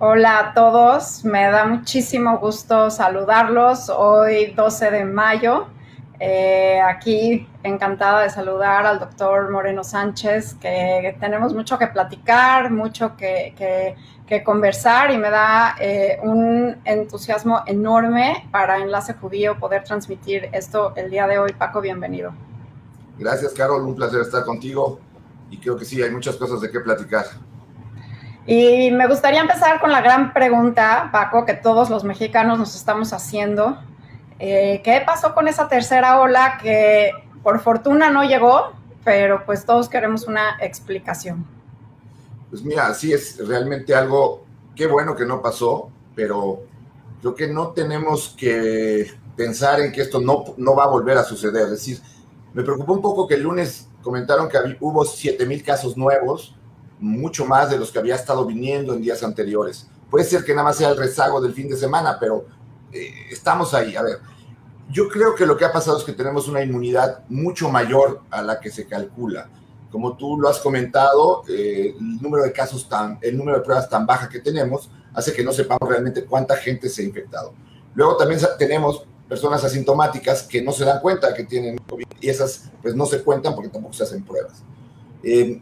Hola a todos, me da muchísimo gusto saludarlos hoy 12 de mayo. Eh, aquí encantada de saludar al doctor Moreno Sánchez, que tenemos mucho que platicar, mucho que, conversar y me da eh, un entusiasmo enorme para Enlace Judío poder transmitir esto el día de hoy. Paco, bienvenido. Gracias, Carol, un placer estar contigo y creo que sí, hay muchas cosas de qué platicar. Y me gustaría empezar con la gran pregunta, Paco, que todos los mexicanos nos estamos haciendo. Eh, ¿Qué pasó con esa tercera ola que por fortuna no llegó, pero pues todos queremos una explicación? Pues mira, sí es realmente algo, qué bueno que no pasó, pero creo que no tenemos que pensar en que esto no, no va a volver a suceder. Es decir, me preocupó un poco que el lunes comentaron que hubo 7 mil casos nuevos mucho más de los que había estado viniendo en días anteriores. Puede ser que nada más sea el rezago del fin de semana, pero eh, estamos ahí. A ver, yo creo que lo que ha pasado es que tenemos una inmunidad mucho mayor a la que se calcula. Como tú lo has comentado, eh, el número de casos tan, el número de pruebas tan baja que tenemos hace que no sepamos realmente cuánta gente se ha infectado. Luego también tenemos personas asintomáticas que no se dan cuenta que tienen COVID y esas pues no se cuentan porque tampoco se hacen pruebas. Eh,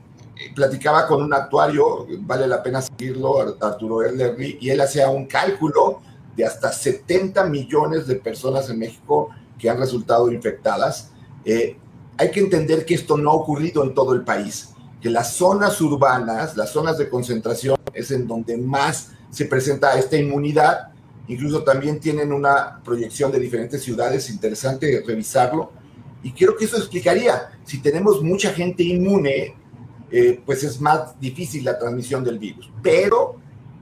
platicaba con un actuario, vale la pena seguirlo, Arturo Erlerby, y él hacía un cálculo de hasta 70 millones de personas en México que han resultado infectadas. Eh, hay que entender que esto no ha ocurrido en todo el país, que las zonas urbanas, las zonas de concentración, es en donde más se presenta esta inmunidad. Incluso también tienen una proyección de diferentes ciudades, interesante revisarlo. Y creo que eso explicaría, si tenemos mucha gente inmune, eh, pues es más difícil la transmisión del virus. Pero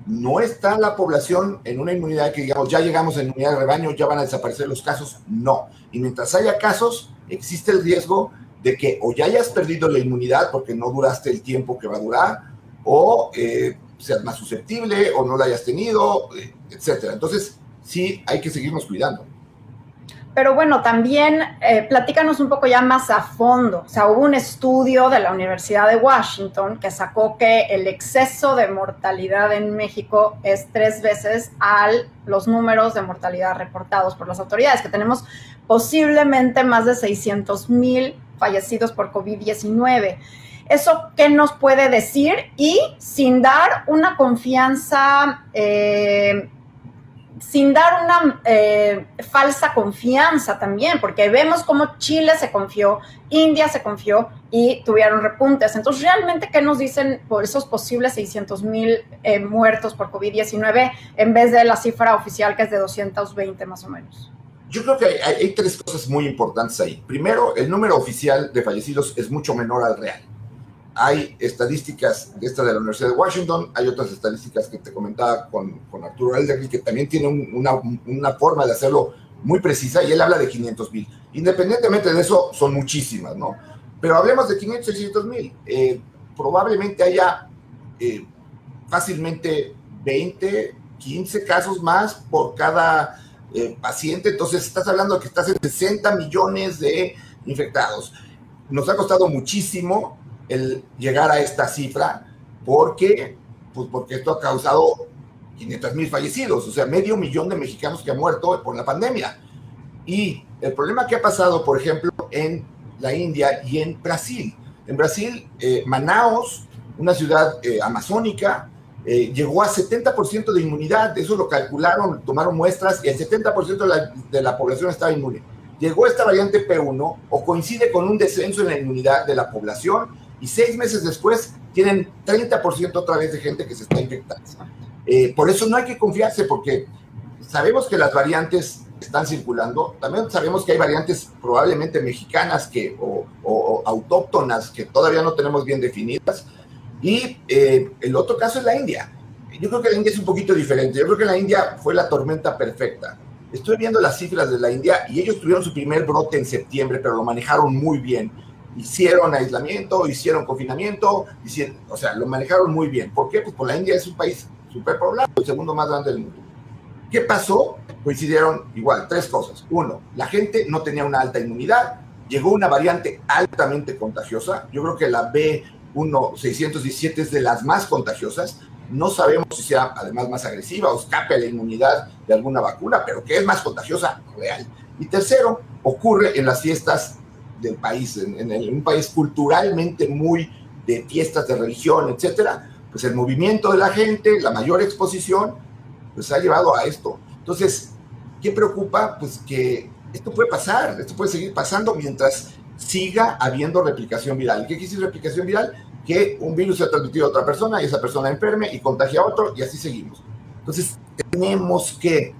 no está la población en una inmunidad que digamos, ya llegamos a inmunidad de rebaño, ya van a desaparecer los casos. No. Y mientras haya casos, existe el riesgo de que o ya hayas perdido la inmunidad porque no duraste el tiempo que va a durar, o eh, seas más susceptible, o no la hayas tenido, eh, etcétera. Entonces, sí hay que seguirnos cuidando. Pero bueno, también eh, platícanos un poco ya más a fondo. O sea, hubo un estudio de la Universidad de Washington que sacó que el exceso de mortalidad en México es tres veces al los números de mortalidad reportados por las autoridades, que tenemos posiblemente más de 600 mil fallecidos por COVID-19. ¿Eso qué nos puede decir? Y sin dar una confianza eh, sin dar una eh, falsa confianza también, porque vemos cómo Chile se confió, India se confió y tuvieron repuntes. Entonces, ¿realmente qué nos dicen por esos posibles 600 mil eh, muertos por COVID-19 en vez de la cifra oficial que es de 220 más o menos? Yo creo que hay, hay tres cosas muy importantes ahí. Primero, el número oficial de fallecidos es mucho menor al real hay estadísticas de esta de la Universidad de Washington, hay otras estadísticas que te comentaba con, con Arturo Elderly, que también tiene una, una, forma de hacerlo muy precisa, y él habla de 500 mil. Independientemente de eso, son muchísimas, ¿no? Pero hablemos de 500, 600 mil. Eh, probablemente haya eh, fácilmente 20, 15 casos más por cada eh, paciente, entonces estás hablando que estás en 60 millones de infectados. Nos ha costado muchísimo el llegar a esta cifra porque, pues porque esto ha causado 500 mil fallecidos, o sea, medio millón de mexicanos que han muerto por la pandemia. Y el problema que ha pasado, por ejemplo, en la India y en Brasil. En Brasil, eh, Manaus, una ciudad eh, amazónica, eh, llegó a 70% de inmunidad, eso lo calcularon, tomaron muestras y el 70% de la, de la población estaba inmune. Llegó esta variante P1 o coincide con un descenso en la inmunidad de la población y seis meses después tienen 30% otra vez de gente que se está infectando. Eh, por eso no hay que confiarse porque sabemos que las variantes están circulando, también sabemos que hay variantes probablemente mexicanas que, o, autóctonas que todavía no tenemos bien definidas. Y eh, el otro caso es la India. Yo creo que la India es un poquito diferente. Yo creo que la India fue la tormenta perfecta. Estoy viendo las cifras de la India y ellos tuvieron su primer brote en septiembre, pero lo manejaron muy bien hicieron aislamiento, hicieron confinamiento, hicieron, o sea, lo manejaron muy bien. ¿Por qué? Pues por la India es un país súper poblado, el segundo más grande del mundo. ¿Qué pasó? Coincidieron igual, tres cosas. Uno, la gente no tenía una alta inmunidad, llegó una variante altamente contagiosa, yo creo que la B1617 es de las más contagiosas, No sabemos si sea además más agresiva o escape a la inmunidad de alguna vacuna, pero que es más contagiosa, real. Y tercero, ocurre en las fiestas del país, en, en un país culturalmente muy de fiestas de religión, etcétera, pues el movimiento de la gente, la mayor exposición, pues ha llevado a esto. Entonces, ¿qué preocupa? Pues que esto puede pasar, esto puede seguir pasando mientras siga habiendo replicación viral. ¿Qué quiere decir replicación viral? Que un virus se ha transmitido a otra persona y esa persona enferme y contagia a otro y así seguimos. Entonces, tenemos que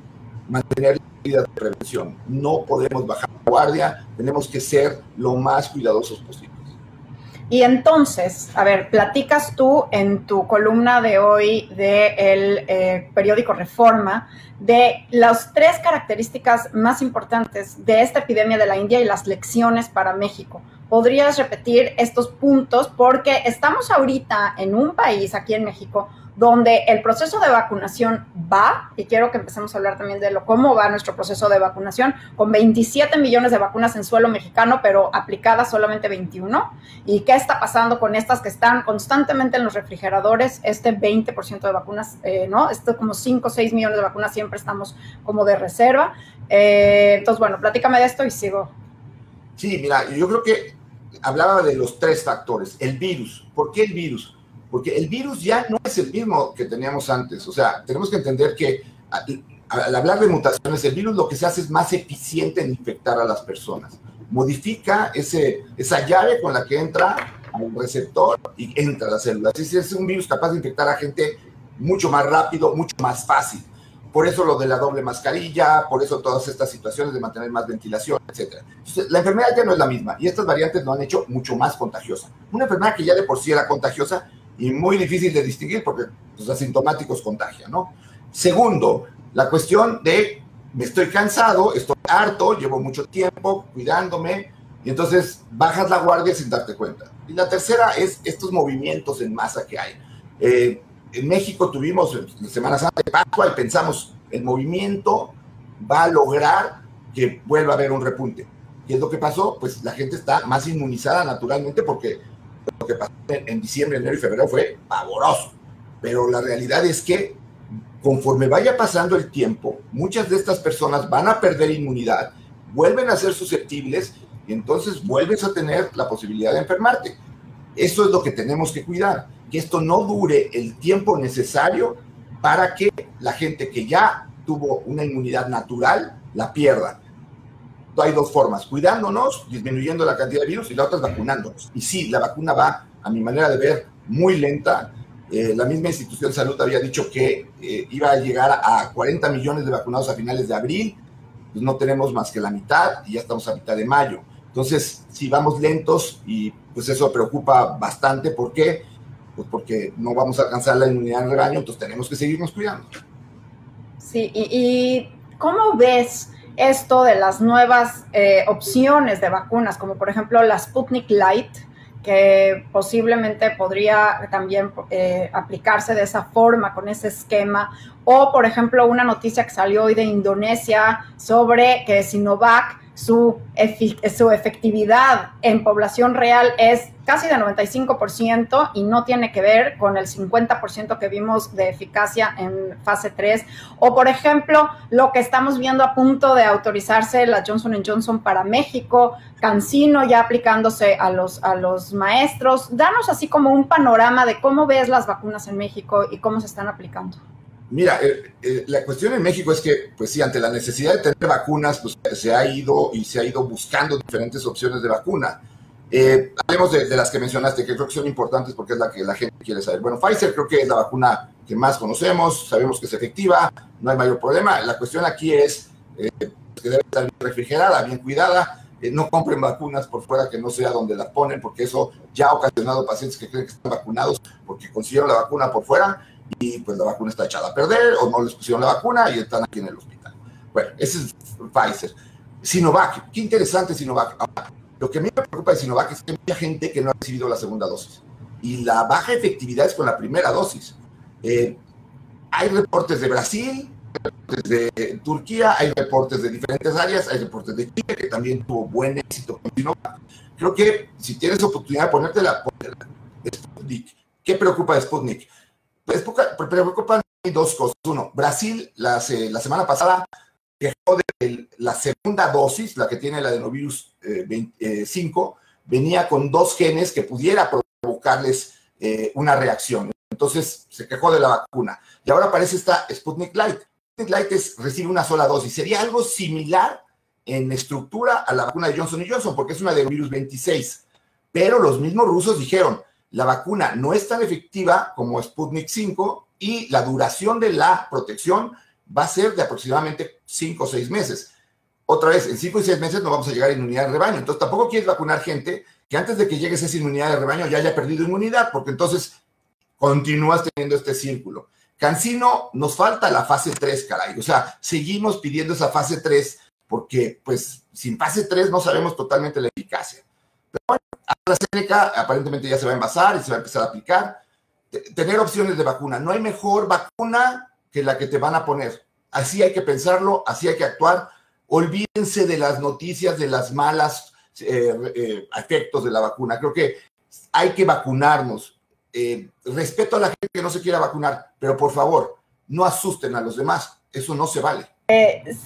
mantener medidas de prevención. No podemos bajar la guardia, tenemos que ser lo más cuidadosos posible. Y entonces, a ver, platicas tú en tu columna de hoy del eh, periódico Reforma de las tres características más importantes de esta epidemia de la India y las lecciones para México. ¿Podrías repetir estos puntos? Porque estamos ahorita en un país, aquí en México, donde el proceso de vacunación va, y quiero que empecemos a hablar también de lo, cómo va nuestro proceso de vacunación, con 27 millones de vacunas en suelo mexicano, pero aplicadas solamente 21. ¿Y qué está pasando con estas que están constantemente en los refrigeradores? Este 20% de vacunas, eh, ¿no? Esto como 5 o 6 millones de vacunas siempre estamos como de reserva. Eh, entonces, bueno, platícame de esto y sigo. Sí, mira, yo creo que hablaba de los tres factores. El virus. ¿Por qué el virus? Porque el virus ya no es el mismo que teníamos antes. O sea, tenemos que entender que al hablar de mutaciones, el virus lo que se hace es más eficiente en infectar a las personas. Modifica ese, esa llave con la que entra al receptor y entra a la célula. Así es un virus capaz de infectar a gente mucho más rápido, mucho más fácil. Por eso lo de la doble mascarilla, por eso todas estas situaciones de mantener más ventilación, etc. la enfermedad ya no es la misma y estas variantes lo han hecho mucho más contagiosa. Una enfermedad que ya de por sí era contagiosa, y muy difícil de distinguir porque los asintomáticos contagian, ¿no? Segundo, la cuestión de me estoy cansado, estoy harto, llevo mucho tiempo cuidándome y entonces bajas la guardia sin darte cuenta. Y la tercera es estos movimientos en masa que hay. Eh, en México tuvimos la Semana Santa de Pascua y pensamos, el movimiento va a lograr que vuelva a haber un repunte. ¿Qué es lo que pasó? Pues la gente está más inmunizada naturalmente porque lo que pasó en diciembre, enero y febrero fue pavoroso. Pero la realidad es que conforme vaya pasando el tiempo, muchas de estas personas van a perder inmunidad, vuelven a ser susceptibles y entonces vuelves a tener la posibilidad de enfermarte. Eso es lo que tenemos que cuidar, que esto no dure el tiempo necesario para que la gente que ya tuvo una inmunidad natural la pierda hay dos formas, cuidándonos, disminuyendo la cantidad de virus y la otra es vacunándonos. Y sí, la vacuna va, a mi manera de ver, muy lenta. Eh, la misma institución de salud había dicho que eh, iba a llegar a 40 millones de vacunados a finales de abril, pues no tenemos más que la mitad y ya estamos a mitad de mayo. Entonces, sí, vamos lentos y pues eso preocupa bastante. ¿Por qué? Pues porque no vamos a alcanzar la inmunidad en rebaño, entonces tenemos que seguirnos cuidando. Sí, y, y ¿cómo ves esto de las nuevas eh, opciones de vacunas, como por ejemplo la Sputnik Light, que posiblemente podría también eh, aplicarse de esa forma, con ese esquema, o por ejemplo una noticia que salió hoy de Indonesia sobre que Sinovac su, su efectividad en población real es casi de 95% y no tiene que ver con el 50% que vimos de eficacia en fase 3. O, por ejemplo, lo que estamos viendo a punto de autorizarse la Johnson Johnson para México, Cancino ya aplicándose a los, a los maestros. Danos así como un panorama de cómo ves las vacunas en México y cómo se están aplicando. Mira, eh, eh, la cuestión en México es que, pues sí, ante la necesidad de tener vacunas, pues se ha ido y se ha ido buscando diferentes opciones de vacuna. Eh, hablemos de, las que mencionaste, que creo que son importantes porque es la que la gente quiere saber. Bueno, Pfizer creo que es la vacuna que más conocemos, sabemos que es efectiva, no hay mayor problema. La cuestión aquí es que debe estar bien refrigerada, bien cuidada. no compren vacunas por fuera que no sea donde las ponen, porque eso ya ha ocasionado pacientes que creen que están vacunados porque consiguieron la vacuna por fuera y pues la vacuna está echada a perder o no les pusieron la vacuna y están aquí en el hospital. Bueno, ese es Pfizer. Sinovac, qué interesante Sinovac. Lo que a mí me preocupa de Sinovac es que hay mucha gente que no ha recibido la segunda dosis y la baja efectividad es con la primera dosis. Eh, hay reportes de Brasil, reportes de Turquía, hay reportes de diferentes áreas, hay reportes de Chile que también tuvo buen éxito con Sinovac. Creo que si tienes oportunidad de ponerte la Sputnik, ¿qué preocupa de Sputnik? preocupan dos cosas. Uno, Brasil la semana pasada dejó de la segunda dosis, la que tiene el adenovirus 5, eh, venía con dos genes que pudiera provocarles eh, una reacción. Entonces se quejó de la vacuna. Y ahora aparece esta Sputnik Light. Sputnik Light es, recibe una sola dosis. Sería algo similar en estructura a la vacuna de Johnson Johnson, porque es una de virus 26. Pero los mismos rusos dijeron, la vacuna no es tan efectiva como Sputnik 5 y la duración de la protección va a ser de aproximadamente 5 o 6 meses. Otra vez, en 5 y 6 meses no vamos a llegar a inmunidad de rebaño. Entonces tampoco quieres vacunar gente que antes de que llegues a esa inmunidad de rebaño ya haya perdido inmunidad, porque entonces continúas teniendo este círculo. Cancino, nos falta la fase 3, caray. O sea, seguimos pidiendo esa fase 3 porque, pues, sin fase 3 no sabemos totalmente la eficacia. Pero bueno, AstraZeneca aparentemente ya se va a envasar y se va a empezar a aplicar. Tener opciones de vacuna. No hay mejor vacuna que la que te van a poner. Así hay que pensarlo, así hay que actuar. Olvídense de las noticias, de las malas eh, eh, efectos de la vacuna. Creo que hay que vacunarnos. Eh, respeto a la gente que no se quiera vacunar, pero por favor, no asusten a los demás. Eso no se vale.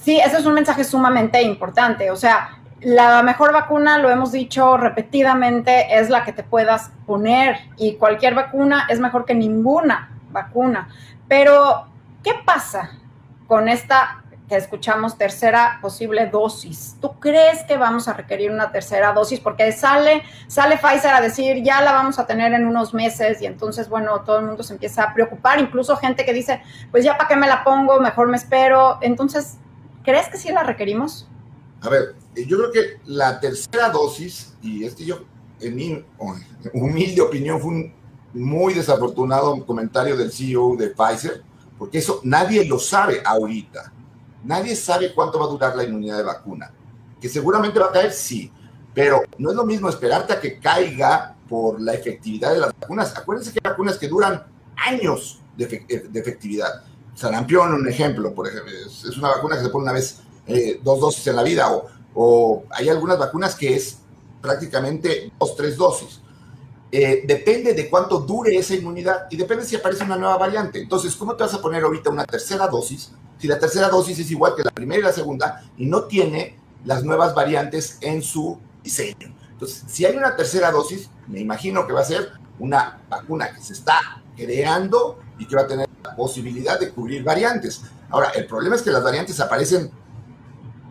sí, ese es un mensaje sumamente importante. O sea, la mejor vacuna, lo hemos dicho repetidamente, es la que te puedas poner y cualquier vacuna es mejor que ninguna vacuna. Pero, ¿qué pasa con esta que escuchamos tercera posible dosis? ¿Tú crees que vamos a requerir una tercera dosis? Porque sale, sale Pfizer a decir, ya la vamos a tener en unos meses y entonces, bueno, todo el mundo se empieza a preocupar, incluso gente que dice, pues ya para qué me la pongo, mejor me espero. Entonces, ¿crees que sí la requerimos? A ver, eh, yo creo que la tercera dosis, y este yo, en mi humilde opinión, fue un muy desafortunado comentario del CEO de Pfizer, porque eso nadie lo sabe ahorita. Nadie sabe cuánto va a durar la inmunidad de vacuna. Que seguramente va a caer, sí, pero no es lo mismo esperarte a que caiga por la efectividad de las vacunas. Acuérdense que hay vacunas que duran años de, efectividad. Sarampión, un ejemplo, por ejemplo, es, una vacuna que se pone una vez eh, dos dosis en la vida, o, o, hay algunas vacunas que es prácticamente dos, tres dosis. Eh, depende de cuánto dure esa inmunidad y depende si aparece una nueva variante. Entonces, ¿cómo te vas a poner ahorita una tercera dosis si la tercera dosis es igual que la primera y la segunda y no tiene las nuevas variantes en su diseño? Entonces, si hay una tercera dosis, me imagino que va a ser una vacuna que se está creando y que va a tener la posibilidad de cubrir variantes. Ahora, el problema es que las variantes aparecen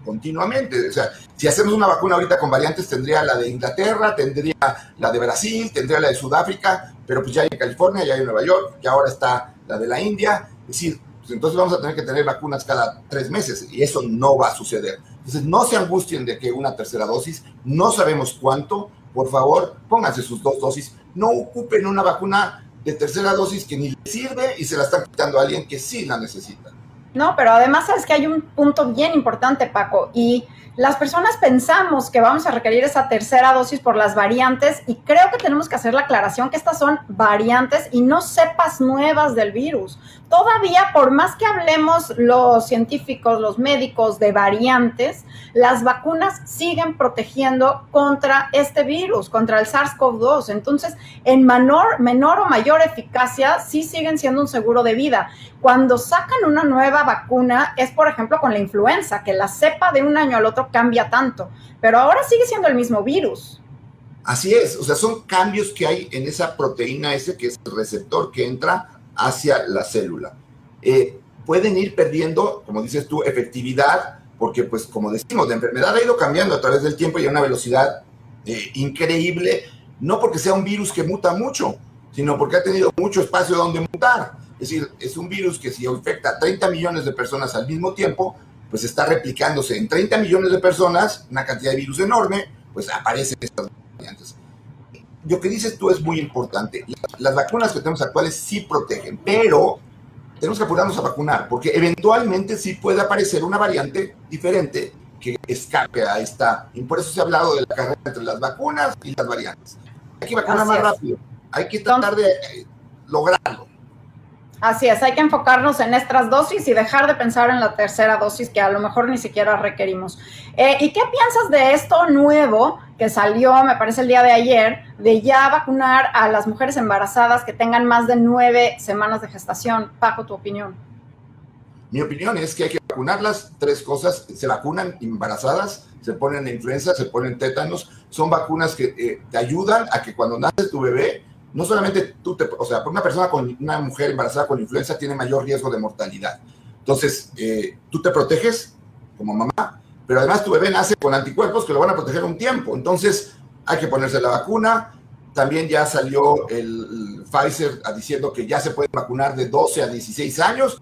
continuamente. O sea, si hacemos una vacuna ahorita con variantes, tendría la de Inglaterra, tendría la de Brasil, tendría la de Sudáfrica, pero pues ya hay en California, ya hay en Nueva York, y ahora está la de la India. Es decir, pues entonces vamos a tener que tener vacunas cada tres meses y eso no va a suceder. Entonces, no se angustien de que una tercera dosis, no sabemos cuánto. Por favor, pónganse sus dos dosis. No ocupen una vacuna de tercera dosis que ni les sirve y se la están quitando a alguien que sí la necesita. No, pero además sabes que hay un punto bien importante, Paco, y las personas pensamos que vamos a requerir esa tercera dosis por las variantes y creo que tenemos que hacer la aclaración que estas son variantes y no cepas nuevas del virus. Todavía, por más que hablemos los científicos, los médicos de variantes, las vacunas siguen protegiendo contra este virus, contra el SARS-CoV-2. Entonces, en menor, menor o mayor eficacia, sí siguen siendo un seguro de vida. Cuando sacan una nueva vacuna, es por ejemplo con la influenza, que la cepa de un año al otro cambia tanto, pero ahora sigue siendo el mismo virus. Así es, o sea, son cambios que hay en esa proteína ese que es el receptor que entra hacia la célula. Eh, pueden ir perdiendo, como dices tú, efectividad, porque pues como decimos, la enfermedad ha ido cambiando a través del tiempo y a una velocidad eh, increíble, no porque sea un virus que muta mucho, sino porque ha tenido mucho espacio donde mutar. Es decir, es un virus que si infecta a 30 millones de personas al mismo tiempo, pues está replicándose en 30 millones de personas, una cantidad de virus enorme, pues aparecen estas. Lo que dices tú es muy importante. Las vacunas que tenemos actuales sí protegen, pero tenemos que apurarnos a vacunar, porque eventualmente sí puede aparecer una variante diferente que escape a esta. Y por eso se ha hablado de la carrera entre las vacunas y las variantes. Hay que vacunar más rápido, hay que tratar de eh, lograrlo. Así es, hay que enfocarnos en estas dosis y dejar de pensar en la tercera dosis que a lo mejor ni siquiera requerimos. Eh, ¿Y qué piensas de esto nuevo que salió, me parece el día de ayer, de ya vacunar a las mujeres embarazadas que tengan más de nueve semanas de gestación. Paco, tu opinión. Mi opinión es que hay que vacunar las tres cosas. Se vacunan embarazadas, se ponen influenza, se ponen tétanos. Son vacunas que eh, te ayudan a que cuando nace tu bebé, no solamente tú te, o sea, una persona con una mujer embarazada con influenza tiene mayor riesgo de mortalidad. Entonces, eh, tú te proteges como mamá, pero además tu bebé nace con anticuerpos que lo van a proteger un tiempo. Entonces, hay que ponerse la vacuna. También ya salió el Pfizer diciendo que ya se puede vacunar de 12 a 16 años.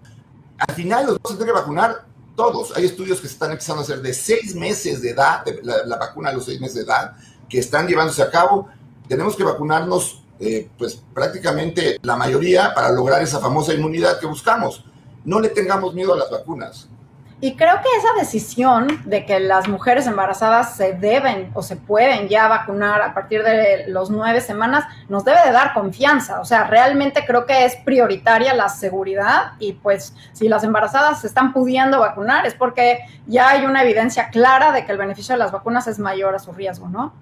Al final los vamos a tener que vacunar todos. Hay estudios que se están empezando a hacer de 6 meses de edad, la, vacuna a los 6 meses de edad, que están llevándose a cabo. Tenemos que vacunarnos, eh, pues prácticamente la mayoría para lograr esa famosa inmunidad que buscamos. No le tengamos miedo a las vacunas. Y creo que esa decisión de que las mujeres embarazadas se deben o se pueden ya vacunar a partir de los nueve semanas nos debe de dar confianza. O sea, realmente creo que es prioritaria la seguridad y pues si las embarazadas se están pudiendo vacunar es porque ya hay una evidencia clara de que el beneficio de las vacunas es mayor a su riesgo, ¿no?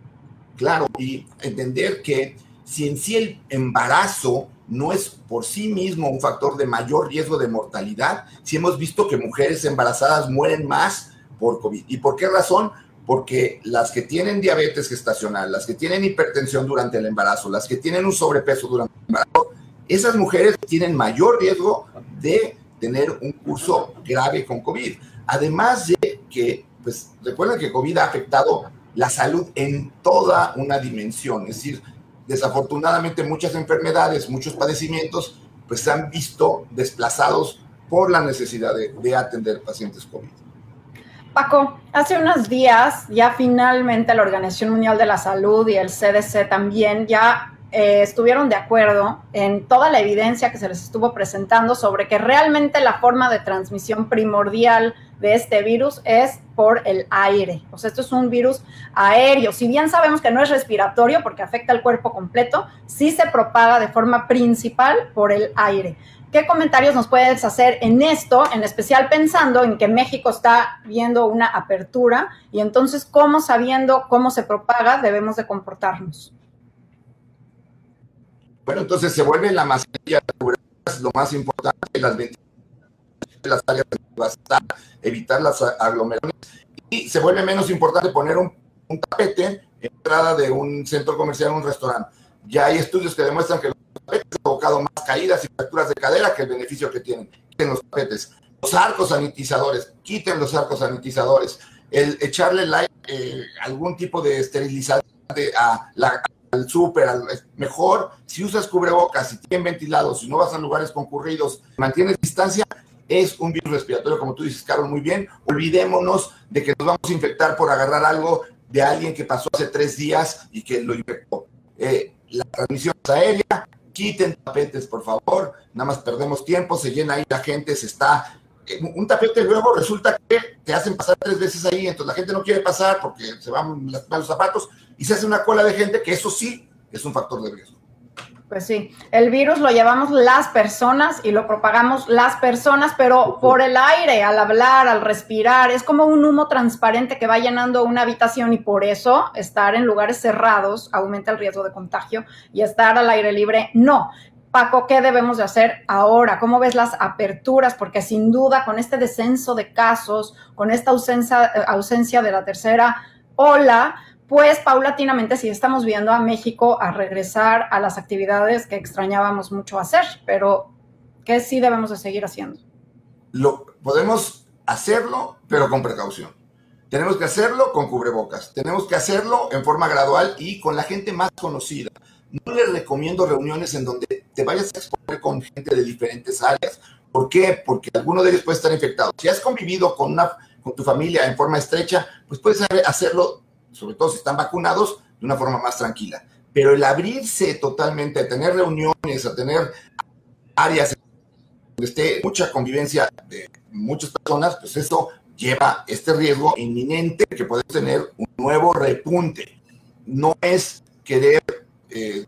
Claro, y entender que si en sí el embarazo no es por sí mismo un factor de mayor riesgo de mortalidad, si hemos visto que mujeres embarazadas mueren más por COVID. ¿Y por qué razón? Porque las que tienen diabetes gestacional, las que tienen hipertensión durante el embarazo, las que tienen un sobrepeso durante el embarazo, esas mujeres tienen mayor riesgo de tener un curso grave con COVID. Además de que, pues recuerden que COVID ha afectado la salud en toda una dimensión, es decir, desafortunadamente muchas enfermedades, muchos padecimientos, pues se han visto desplazados por la necesidad de, atender pacientes COVID. Paco, hace unos días ya finalmente la Organización Mundial de la Salud y el CDC también ya eh, estuvieron de acuerdo en toda la evidencia que se les estuvo presentando sobre que realmente la forma de transmisión primordial de este virus es por el aire. O sea, esto es un virus aéreo. Si bien sabemos que no es respiratorio porque afecta al cuerpo completo, sí se propaga de forma principal por el aire. ¿Qué comentarios nos puedes hacer en esto, en especial pensando en que México está viendo una apertura y entonces cómo sabiendo cómo se propaga debemos de comportarnos? Bueno, entonces se vuelve la mascarilla lo más importante, las las áreas de evitar las aglomeraciones y se vuelve menos importante poner un, tapete en entrada de un centro comercial o un restaurante. Ya hay estudios que demuestran que los tapetes han provocado más caídas y fracturas de cadera que el beneficio que tienen. Quiten los tapetes. Los arcos sanitizadores, quiten los arcos sanitizadores. El echarle eh, algún tipo de esterilizante a la, al súper, mejor si usas cubrebocas, si tienen ventilados, si no vas a lugares concurridos, mantienes distancia, es un virus respiratorio, como tú dices, Carlos, muy bien. Olvidémonos de que nos vamos a infectar por agarrar algo de alguien que pasó hace tres días y que lo infectó. Eh, la transmisión es aérea, quiten tapetes, por favor, nada más perdemos tiempo, se llena ahí la gente, se está un tapete luego resulta que te hacen pasar tres veces ahí, entonces la gente no quiere pasar porque se van los zapatos y se hace una cola de gente que eso sí es un factor de riesgo. Pues sí, el virus lo llevamos las personas y lo propagamos las personas, pero por el aire, al hablar, al respirar, es como un humo transparente que va llenando una habitación y por eso estar en lugares cerrados aumenta el riesgo de contagio y estar al aire libre no. Paco, ¿qué debemos de hacer ahora? ¿Cómo ves las aperturas? Porque sin duda con este descenso de casos, con esta ausencia, eh, ausencia de la tercera ola, pues paulatinamente sí estamos viendo a México a regresar a las actividades que extrañábamos mucho hacer, pero ¿qué sí debemos de seguir haciendo? Lo, podemos hacerlo, pero con precaución. Tenemos que hacerlo con cubrebocas, tenemos que hacerlo en forma gradual y con la gente más conocida. No les recomiendo reuniones en donde te vayas a exponer con gente de diferentes áreas. ¿Por qué? Porque alguno de ellos puede estar infectado. Si has convivido con, una, con tu familia en forma estrecha, pues puedes hacerlo, sobre todo si están vacunados, de una forma más tranquila. Pero el abrirse totalmente, a tener reuniones, a tener áreas donde esté mucha convivencia de muchas personas, pues eso lleva este riesgo inminente que puede tener un nuevo repunte. No es querer eh,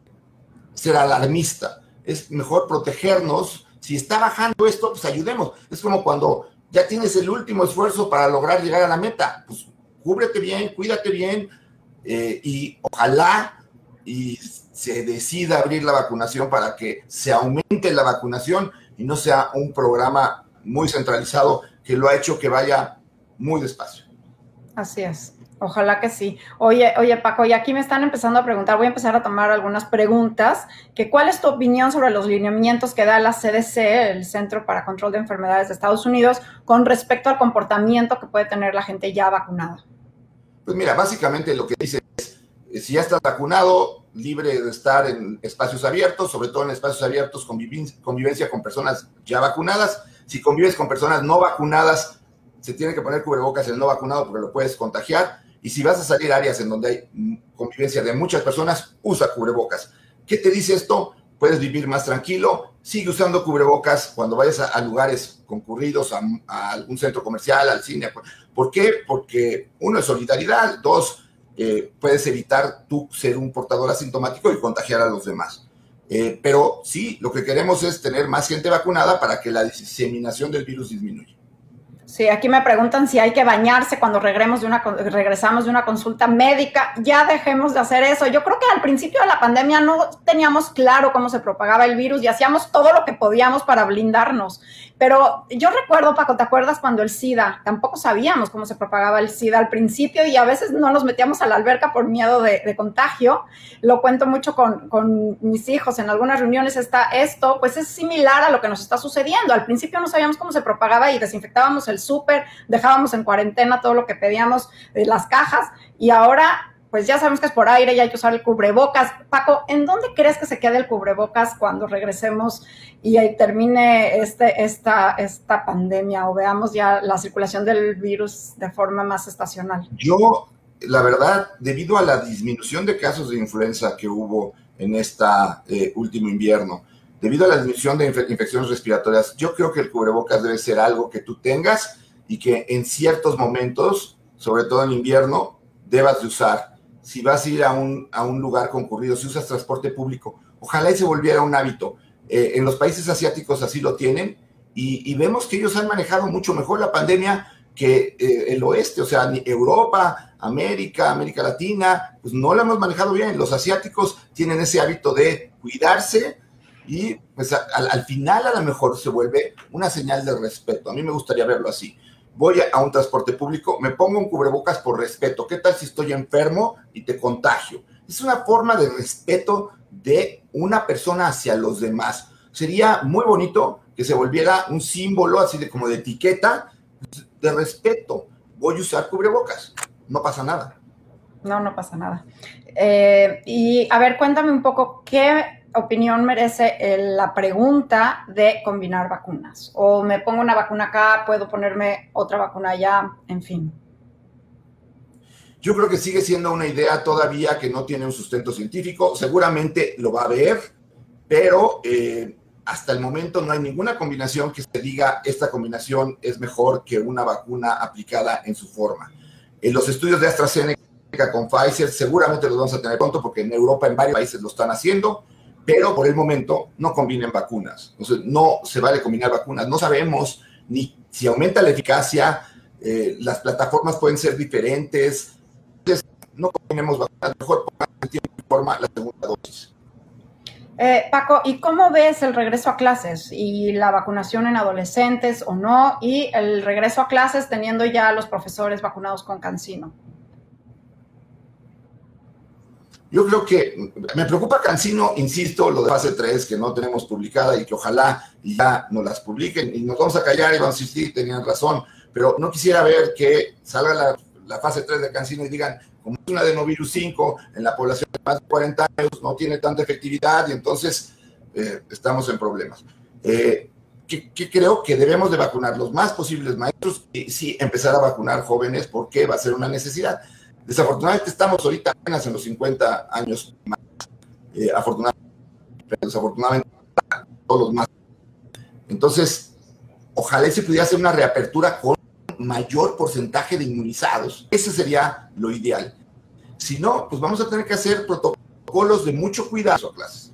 ser alarmista, es mejor protegernos. Si está bajando esto, pues ayudemos. Es como cuando ya tienes el último esfuerzo para lograr llegar a la meta, pues cúbrete bien, cuídate bien, eh, y ojalá y se decida abrir la vacunación para que se aumente la vacunación y no sea un programa muy centralizado que lo ha hecho que vaya muy despacio. Así es. Ojalá que sí. Oye, oye, Paco, y aquí me están empezando a preguntar, voy a empezar a tomar algunas preguntas, que cuál es tu opinión sobre los lineamientos que da la CDC, el Centro para Control de Enfermedades de Estados Unidos, con respecto al comportamiento que puede tener la gente ya vacunada. Pues mira, básicamente lo que dice es, eh, si ya estás vacunado, libre de estar en espacios abiertos, sobre todo en espacios abiertos, convivencia con personas ya vacunadas. Si convives con personas no vacunadas, se tiene que poner cubrebocas el no vacunado porque lo puedes contagiar y si vas a salir a áreas en donde hay convivencia de muchas personas, usa cubrebocas. ¿Qué te dice esto? Puedes vivir más tranquilo, sigue usando cubrebocas cuando vayas a, lugares concurridos, a, algún centro comercial, al cine. ¿Por qué? Porque uno es solidaridad, dos, eh, puedes evitar tú ser un portador asintomático y contagiar a los demás. Eh, pero sí, lo que queremos es tener más gente vacunada para que la diseminación del virus disminuya. Sí, aquí me preguntan si hay que bañarse cuando de una, regresamos de una consulta médica. Ya dejemos de hacer eso. Yo creo que al principio de la pandemia no teníamos claro cómo se propagaba el virus y hacíamos todo lo que podíamos para blindarnos. Pero yo recuerdo, Paco, ¿te acuerdas cuando el SIDA? Tampoco sabíamos cómo se propagaba el SIDA al principio y a veces no nos metíamos a la alberca por miedo de, contagio. Lo cuento mucho con, con, mis hijos. En algunas reuniones está esto, pues es similar a lo que nos está sucediendo. Al principio no sabíamos cómo se propagaba y desinfectábamos el súper, dejábamos en cuarentena todo lo que pedíamos de las cajas y ahora pues ya sabemos que es por aire y hay que usar el cubrebocas. Paco, ¿en dónde crees que se quede el cubrebocas cuando regresemos y termine este, esta, esta pandemia o veamos ya la circulación del virus de forma más estacional? Yo, la verdad, debido a la disminución de casos de influenza que hubo en este último invierno, debido a la disminución de infecciones respiratorias, yo creo que el cubrebocas debe ser algo que tú tengas y que en ciertos momentos, sobre todo en invierno, debas de usar si vas a ir a un, a un lugar concurrido, si usas transporte público, ojalá y se volviera un hábito. Eh, en los países asiáticos así lo tienen y, vemos que ellos han manejado mucho mejor la pandemia que eh, el oeste, o sea, Europa, América, América Latina, pues no la hemos manejado bien. Los asiáticos tienen ese hábito de cuidarse y pues al final a lo mejor se vuelve una señal de respeto. A mí me gustaría verlo así voy a un transporte público, me pongo un cubrebocas por respeto. ¿Qué tal si estoy enfermo y te contagio? Es una forma de respeto de una persona hacia los demás. Sería muy bonito que se volviera un símbolo así de como de etiqueta de respeto. Voy a usar cubrebocas. No pasa nada. No, no pasa nada. Eh, y a ver, cuéntame un poco qué opinión merece la pregunta de combinar vacunas. O me pongo una vacuna acá, puedo ponerme otra vacuna allá, en fin. Yo creo que sigue siendo una idea todavía que no tiene un sustento científico. Seguramente lo va a haber, pero eh, hasta el momento no hay ninguna combinación que se diga esta combinación es mejor que una vacuna aplicada en su forma. En los estudios de AstraZeneca con Pfizer seguramente los vamos a tener pronto porque en Europa en varios países lo están haciendo pero por el momento no combinen vacunas. Entonces, no se vale combinar vacunas. No sabemos ni si aumenta la eficacia, eh, las plataformas pueden ser diferentes. Entonces, no combinemos vacunas, mejor pongan tiempo y forma la segunda dosis. Eh, Paco, ¿y cómo ves el regreso a clases y la vacunación en adolescentes o no? Y el regreso a clases teniendo ya a los profesores vacunados con Cancino. Yo creo que me preocupa Cancino, insisto, lo de fase 3 que no tenemos publicada y que ojalá ya nos las publiquen y nos vamos a callar y vamos a decir, sí, tenían razón, pero no quisiera ver que salga la, fase 3 de Cancino y digan, como es una adenovirus 5 en la población de más de 40 años, no tiene tanta efectividad y entonces eh, estamos en problemas. Eh, que, creo que debemos de vacunar los más posibles maestros y sí empezar a vacunar jóvenes porque va a ser una necesidad. Desafortunadamente estamos ahorita apenas en los 50 años más. Eh, afortunadamente, desafortunadamente todos los más. Entonces, ojalá se pudiera hacer una reapertura con mayor porcentaje de inmunizados. Ese sería lo ideal. Si no, pues vamos a tener que hacer protocolos de mucho cuidado a clases.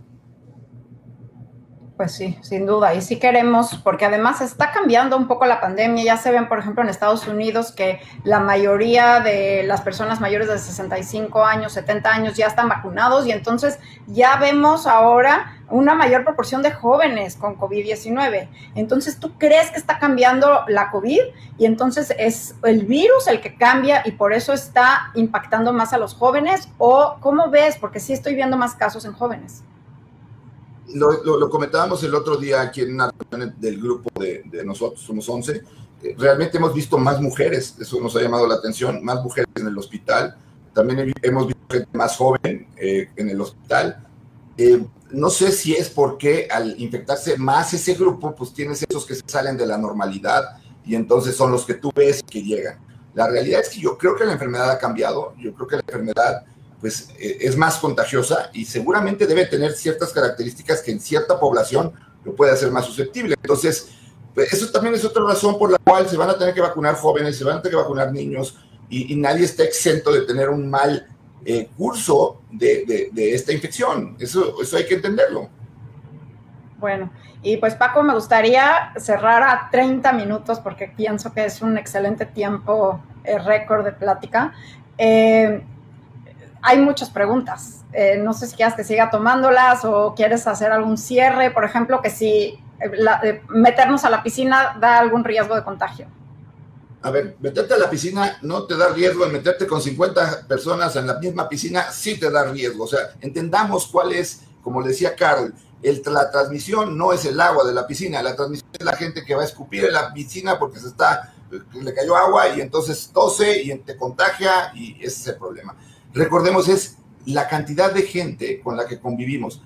Pues sí, sin duda. Y sí queremos, porque además está cambiando un poco la pandemia. Ya se ven, por ejemplo, en Estados Unidos que la mayoría de las personas mayores de 65 años, 70 años ya están vacunados y entonces ya vemos ahora una mayor proporción de jóvenes con COVID-19. Entonces, ¿tú crees que está cambiando la COVID? Y entonces es el virus el que cambia y por eso está impactando más a los jóvenes. ¿O cómo ves? Porque sí estoy viendo más casos en jóvenes lo, comentábamos el otro día aquí en una reunión del grupo de, nosotros, somos 11, eh, realmente hemos visto más mujeres, eso nos ha llamado la atención, más mujeres en el hospital, también hemos visto gente más joven eh, en el hospital. Eh, no sé si es porque al infectarse más ese grupo, pues tienes esos que se salen de la normalidad y entonces son los que tú ves que llegan. La realidad es que yo creo que la enfermedad ha cambiado, yo creo que la enfermedad pues eh, es más contagiosa y seguramente debe tener ciertas características que en cierta población lo puede hacer más susceptible. Entonces, pues, eso también es otra razón por la cual se van a tener que vacunar jóvenes, se van a tener que vacunar niños y, nadie está exento de tener un mal eh, curso de, esta infección. Eso, eso hay que entenderlo. Bueno, y pues Paco, me gustaría cerrar a 30 minutos porque pienso que es un excelente tiempo eh, récord de plática. Eh, hay muchas preguntas. Eh, no sé si quieres que siga tomándolas o quieres hacer algún cierre, por ejemplo, que si eh, eh, meternos a la piscina da algún riesgo de contagio. A ver, meterte a la piscina no te da riesgo, meterte con 50 personas en la misma piscina sí te da riesgo. O sea, entendamos cuál es, como le decía Carol, el, la transmisión no es el agua de la piscina, la transmisión es la gente que va a escupir en la piscina porque se está, le cayó agua y entonces tose y te contagia y ese es el problema recordemos, es la cantidad de gente con la que convivimos.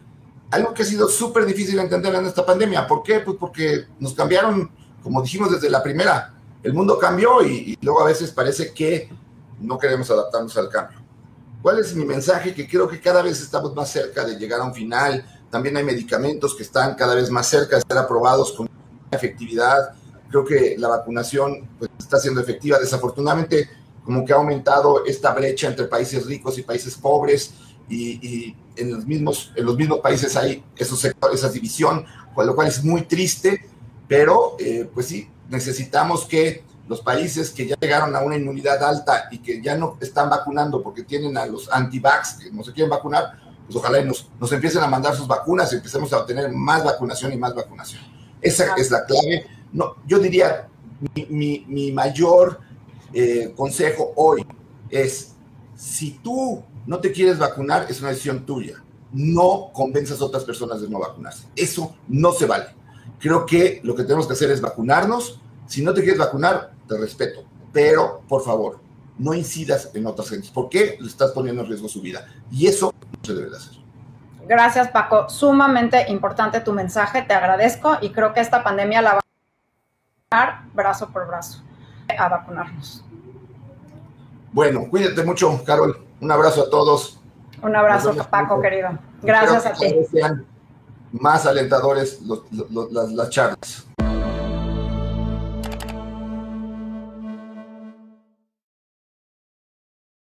Algo que ha sido súper difícil entender en esta pandemia. ¿Por qué? Pues porque nos cambiaron, como dijimos desde la primera, el mundo cambió y, luego a veces parece que no queremos adaptarnos al cambio. ¿Cuál es mi mensaje? Que creo que cada vez estamos más cerca de llegar a un final. También hay medicamentos que están cada vez más cerca de ser aprobados con efectividad. Creo que la vacunación pues, está siendo efectiva. Desafortunadamente, como que ha aumentado esta brecha entre países ricos y países pobres y, en, los mismos, en los mismos países hay esos sectores, esa división, con lo cual es muy triste, pero eh, pues sí, necesitamos que los países que ya llegaron a una inmunidad alta y que ya no están vacunando porque tienen a los anti-vax que no se quieren vacunar, pues ojalá nos, nos empiecen a mandar sus vacunas y empecemos a obtener más vacunación y más vacunación. Esa es la clave. No, yo diría, mi, mi, mi mayor eh, consejo hoy es, si tú no te quieres vacunar, es una decisión tuya. No convenzas a otras personas de no vacunarse. Eso no se vale. Creo que lo que tenemos que hacer es vacunarnos. Si no te quieres vacunar, te respeto. Pero, por favor, no incidas en otras gentes. ¿Por qué le estás poniendo en riesgo su vida? Y eso no se debe de hacer. Gracias, Paco. Sumamente importante tu mensaje. Te agradezco y creo que esta pandemia la va a dar brazo por brazo a vacunarnos. Bueno, cuídate mucho, Carol. Un abrazo a todos. Un abrazo, Paco, querido. Gracias a ti. Sean más alentadores las charlas.